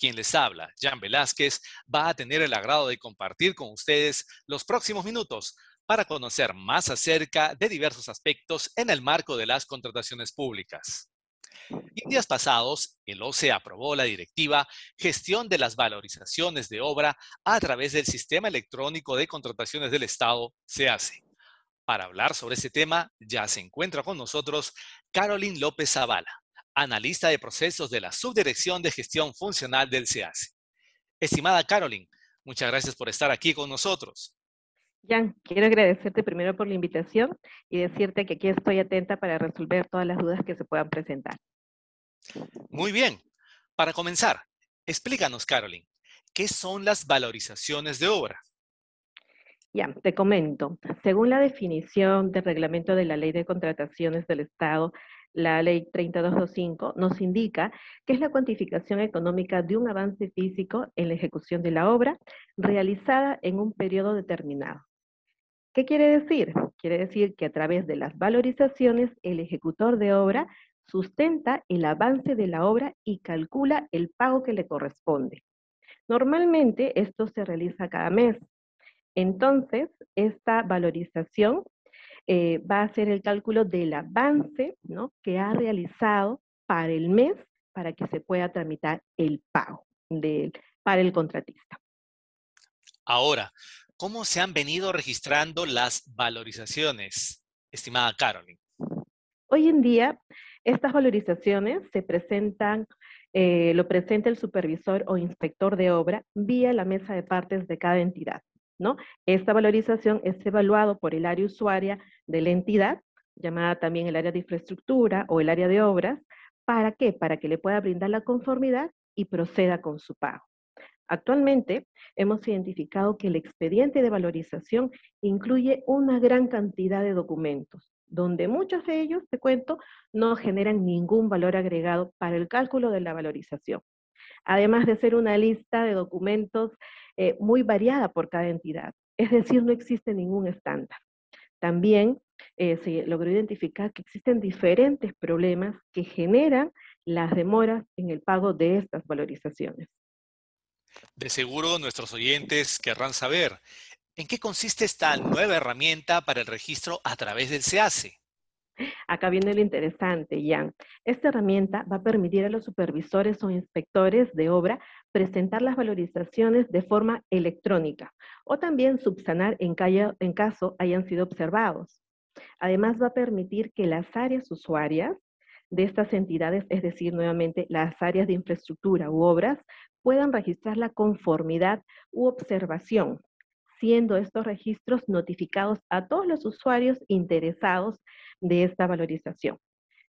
quien les habla, Jan Velázquez, va a tener el agrado de compartir con ustedes los próximos minutos para conocer más acerca de diversos aspectos en el marco de las contrataciones públicas. En días pasados, el OCE aprobó la directiva Gestión de las Valorizaciones de Obra a través del Sistema Electrónico de Contrataciones del Estado, SEACE. Para hablar sobre este tema, ya se encuentra con nosotros Caroline López Zavala, analista de procesos de la Subdirección de Gestión Funcional del SEACE. Estimada Caroline, muchas gracias por estar aquí con nosotros. Jan, quiero agradecerte primero por la invitación y decirte que aquí estoy atenta para resolver todas las dudas que se puedan presentar. Muy bien. Para comenzar, explícanos, Caroline, ¿qué son las valorizaciones de obra? Ya, te comento. Según la definición del reglamento de la Ley de Contrataciones del Estado, la Ley 3225 nos indica que es la cuantificación económica de un avance físico en la ejecución de la obra realizada en un periodo determinado. ¿Qué quiere decir? Quiere decir que a través de las valorizaciones, el ejecutor de obra sustenta el avance de la obra y calcula el pago que le corresponde. Normalmente esto se realiza cada mes. Entonces, esta valorización eh, va a ser el cálculo del avance ¿no? que ha realizado para el mes para que se pueda tramitar el pago para el contratista. Ahora, ¿Cómo se han venido registrando las valorizaciones, estimada Caroline? Hoy en día, estas valorizaciones se presentan, eh, lo presenta el supervisor o inspector de obra vía la mesa de partes de cada entidad. Esta valorización es evaluado por el área usuaria de la entidad, llamada también el área de infraestructura o el área de obras. ¿Para qué? Para que le pueda brindar la conformidad y proceda con su pago. Actualmente hemos identificado que el expediente de valorización incluye una gran cantidad de documentos, donde muchos de ellos, te cuento, no generan ningún valor agregado para el cálculo de la valorización. Además de ser una lista de documentos eh, muy variada por cada entidad, es decir, no existe ningún estándar. También eh, se logró identificar que existen diferentes problemas que generan las demoras en el pago de estas valorizaciones. De seguro nuestros oyentes querrán saber, ¿en qué consiste esta nueva herramienta para el registro a través del SEACE? Acá viene lo interesante, Jan. Esta herramienta va a permitir a los supervisores o inspectores de obra presentar las valorizaciones de forma electrónica o también subsanar en, en caso hayan sido observados. Además, va a permitir que las áreas usuarias de estas entidades, es decir, nuevamente las áreas de infraestructura u obras, puedan registrar la conformidad u observación, siendo estos registros notificados a todos los usuarios interesados de esta valorización.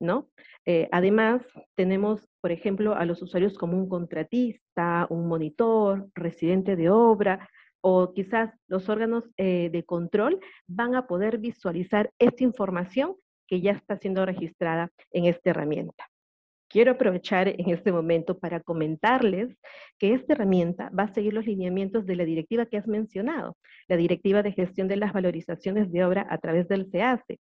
¿no? Eh, además, tenemos, por ejemplo, a los usuarios como un contratista, un monitor, residente de obra, o quizás los órganos eh, de control van a poder visualizar esta información que ya está siendo registrada en esta herramienta. Quiero aprovechar en este momento para comentarles que esta herramienta va a seguir los lineamientos de la directiva que has mencionado, la Directiva de Gestión de las Valorizaciones de Obra a través del SEACE,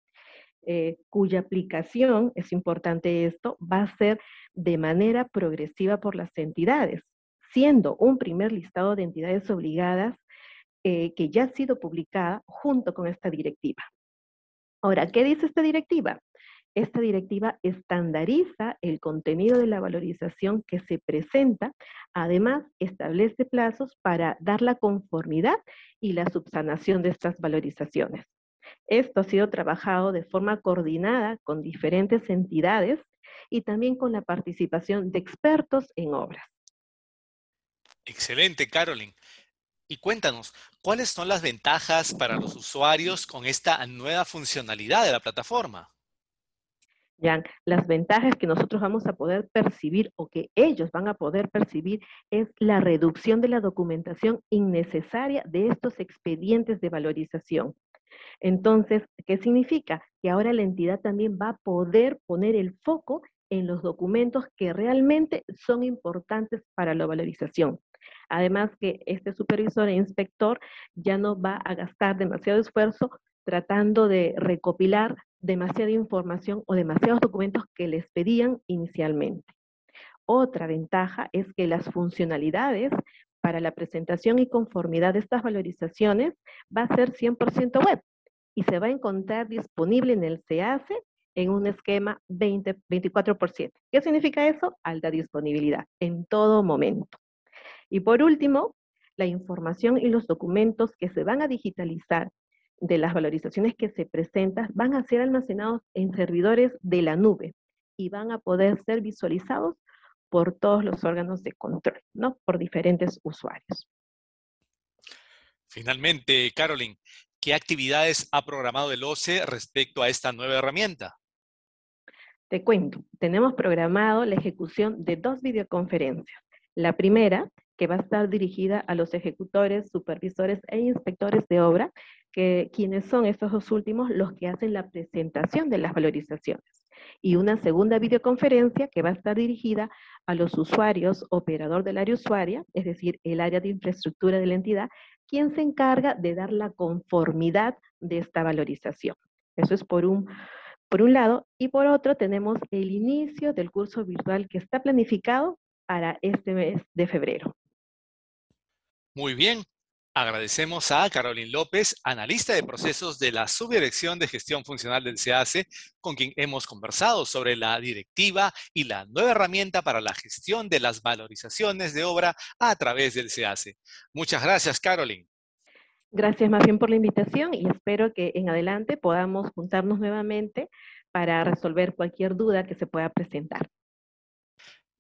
eh, cuya aplicación, es importante esto, va a ser de manera progresiva por las entidades, siendo un primer listado de entidades obligadas eh, que ya ha sido publicada junto con esta directiva. Ahora, ¿qué dice esta directiva? Esta directiva estandariza el contenido de la valorización que se presenta, además establece plazos para dar la conformidad y la subsanación de estas valorizaciones. Esto ha sido trabajado de forma coordinada con diferentes entidades y también con la participación de expertos en obras. Excelente, Carolyn. Y cuéntanos, ¿cuáles son las ventajas para los usuarios con esta nueva funcionalidad de la plataforma? Las ventajas que nosotros vamos a poder percibir o que ellos van a poder percibir es la reducción de la documentación innecesaria de estos expedientes de valorización. Entonces, ¿qué significa? Que ahora la entidad también va a poder poner el foco en los documentos que realmente son importantes para la valorización. Además que este supervisor e inspector ya no va a gastar demasiado esfuerzo tratando de recopilar demasiada información o demasiados documentos que les pedían inicialmente. Otra ventaja es que las funcionalidades para la presentación y conformidad de estas valorizaciones va a ser 100% web y se va a encontrar disponible en el CACE en un esquema 20, 24 por 7. ¿Qué significa eso? Alta disponibilidad en todo momento. Y por último, la información y los documentos que se van a digitalizar de las valorizaciones que se presentan van a ser almacenados en servidores de la nube y van a poder ser visualizados por todos los órganos de control, ¿no? Por diferentes usuarios. Finalmente, Carolyn, ¿qué actividades ha programado el OCE respecto a esta nueva herramienta? Te cuento, tenemos programado la ejecución de dos videoconferencias. La primera, que va a estar dirigida a los ejecutores, supervisores e inspectores de obra, que quienes son estos dos últimos los que hacen la presentación de las valorizaciones. Y una segunda videoconferencia que va a estar dirigida a los usuarios, operador del área usuaria, es decir, el área de infraestructura de la entidad, quien se encarga de dar la conformidad de esta valorización. Eso es por un por un lado, y por otro tenemos el inicio del curso virtual que está planificado para este mes de febrero. Muy bien. Agradecemos a Carolyn López, analista de procesos de la Subdirección de Gestión Funcional del CACE, con quien hemos conversado sobre la directiva y la nueva herramienta para la gestión de las valorizaciones de obra a través del CACE. Muchas gracias, Carolyn. Gracias más bien por la invitación y espero que en adelante podamos juntarnos nuevamente para resolver cualquier duda que se pueda presentar.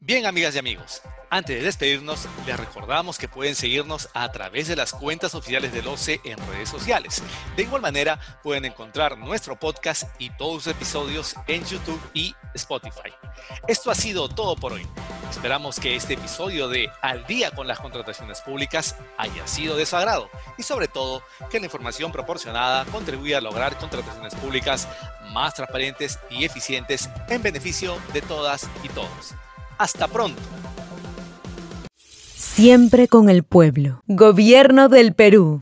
Bien, amigas y amigos, antes de despedirnos, les recordamos que pueden seguirnos a través de las cuentas oficiales del OCE en redes sociales. De igual manera, pueden encontrar nuestro podcast y todos los episodios en YouTube y Spotify. Esto ha sido todo por hoy. Esperamos que este episodio de Al día con las contrataciones públicas haya sido de su agrado y sobre todo que la información proporcionada contribuya a lograr contrataciones públicas más transparentes y eficientes en beneficio de todas y todos. Hasta pronto. Siempre con el pueblo. Gobierno del Perú.